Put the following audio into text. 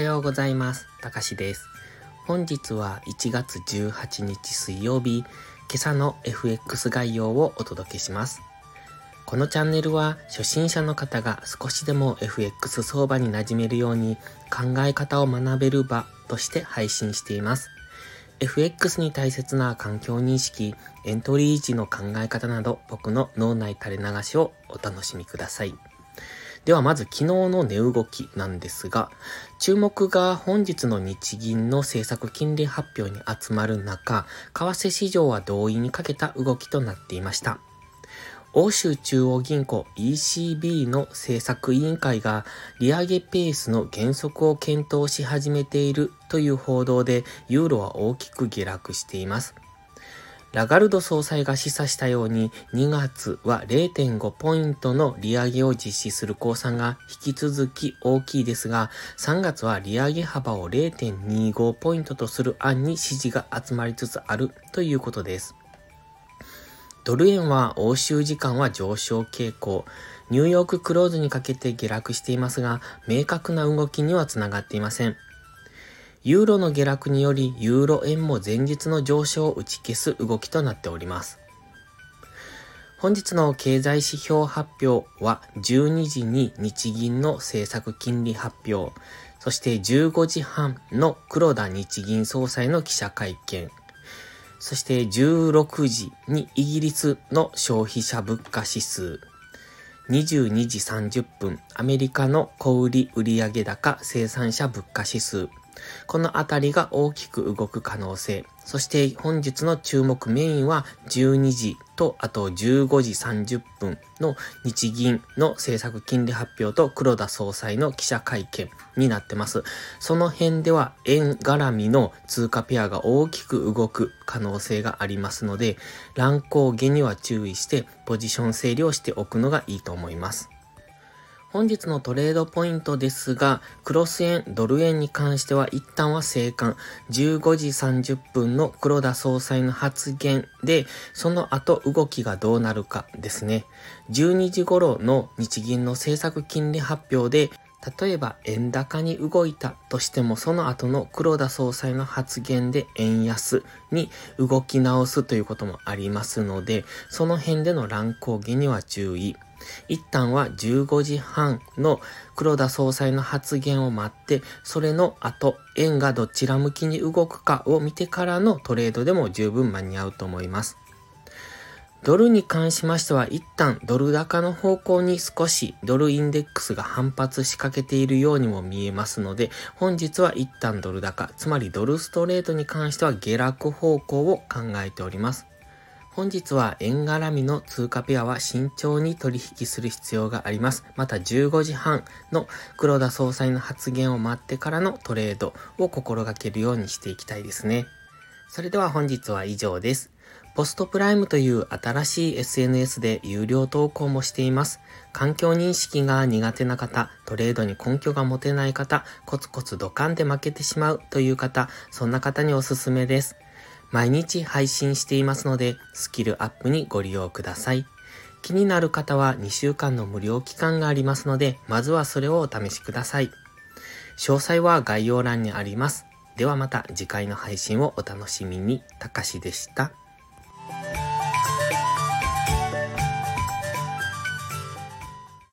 はようございます。たかしです。本日は1月18日水曜日、今朝の FX 概要をお届けします。このチャンネルは初心者の方が少しでも FX 相場に馴染めるように考え方を学べる場として配信しています。FX に大切な環境認識、エントリー時の考え方など僕の脳内垂れ流しをお楽しみください。ではまず昨日の値動きなんですが、注目が本日の日銀の政策金利発表に集まる中、為替市場は同意にかけた動きとなっていました。欧州中央銀行 ECB の政策委員会が利上げペースの減速を検討し始めているという報道でユーロは大きく下落しています。ラガルド総裁が示唆したように2月は0.5ポイントの利上げを実施する公算が引き続き大きいですが、3月は利上げ幅を0.25ポイントとする案に支持が集まりつつあるということです。ドル円は欧州時間は上昇傾向、ニューヨーククローズにかけて下落していますが、明確な動きにはつながっていません。ユーロの下落により、ユーロ円も前日の上昇を打ち消す動きとなっております。本日の経済指標発表は12時に日銀の政策金利発表、そして15時半の黒田日銀総裁の記者会見、そして16時にイギリスの消費者物価指数、22時30分アメリカの小売売上高生産者物価指数、このあたりが大きく動く可能性。そして本日の注目メインは12時とあと15時30分の日銀の政策金利発表と黒田総裁の記者会見になってます。その辺では円絡みの通貨ペアが大きく動く可能性がありますので乱高下には注意してポジション整理をしておくのがいいと思います。本日のトレードポイントですが、クロス円、ドル円に関しては一旦は静観。15時30分の黒田総裁の発言で、その後動きがどうなるかですね。12時頃の日銀の政策金利発表で、例えば円高に動いたとしてもその後の黒田総裁の発言で円安に動き直すということもありますので、その辺での乱高下には注意。一旦は15時半の黒田総裁の発言を待って、それの後、円がどちら向きに動くかを見てからのトレードでも十分間に合うと思います。ドルに関しましては一旦ドル高の方向に少しドルインデックスが反発しかけているようにも見えますので本日は一旦ドル高つまりドルストレートに関しては下落方向を考えております。本日は円絡みの通貨ペアは慎重に取引する必要があります。また15時半の黒田総裁の発言を待ってからのトレードを心がけるようにしていきたいですね。それでは本日は以上です。ポストプライムという新しい SNS で有料投稿もしています。環境認識が苦手な方、トレードに根拠が持てない方、コツコツドカンで負けてしまうという方、そんな方におすすめです。毎日配信していますので、スキルアップにご利用ください。気になる方は2週間の無料期間がありますので、まずはそれをお試しください。詳細は概要欄にあります。ではまた次回の配信をお楽しみに。たかしでした。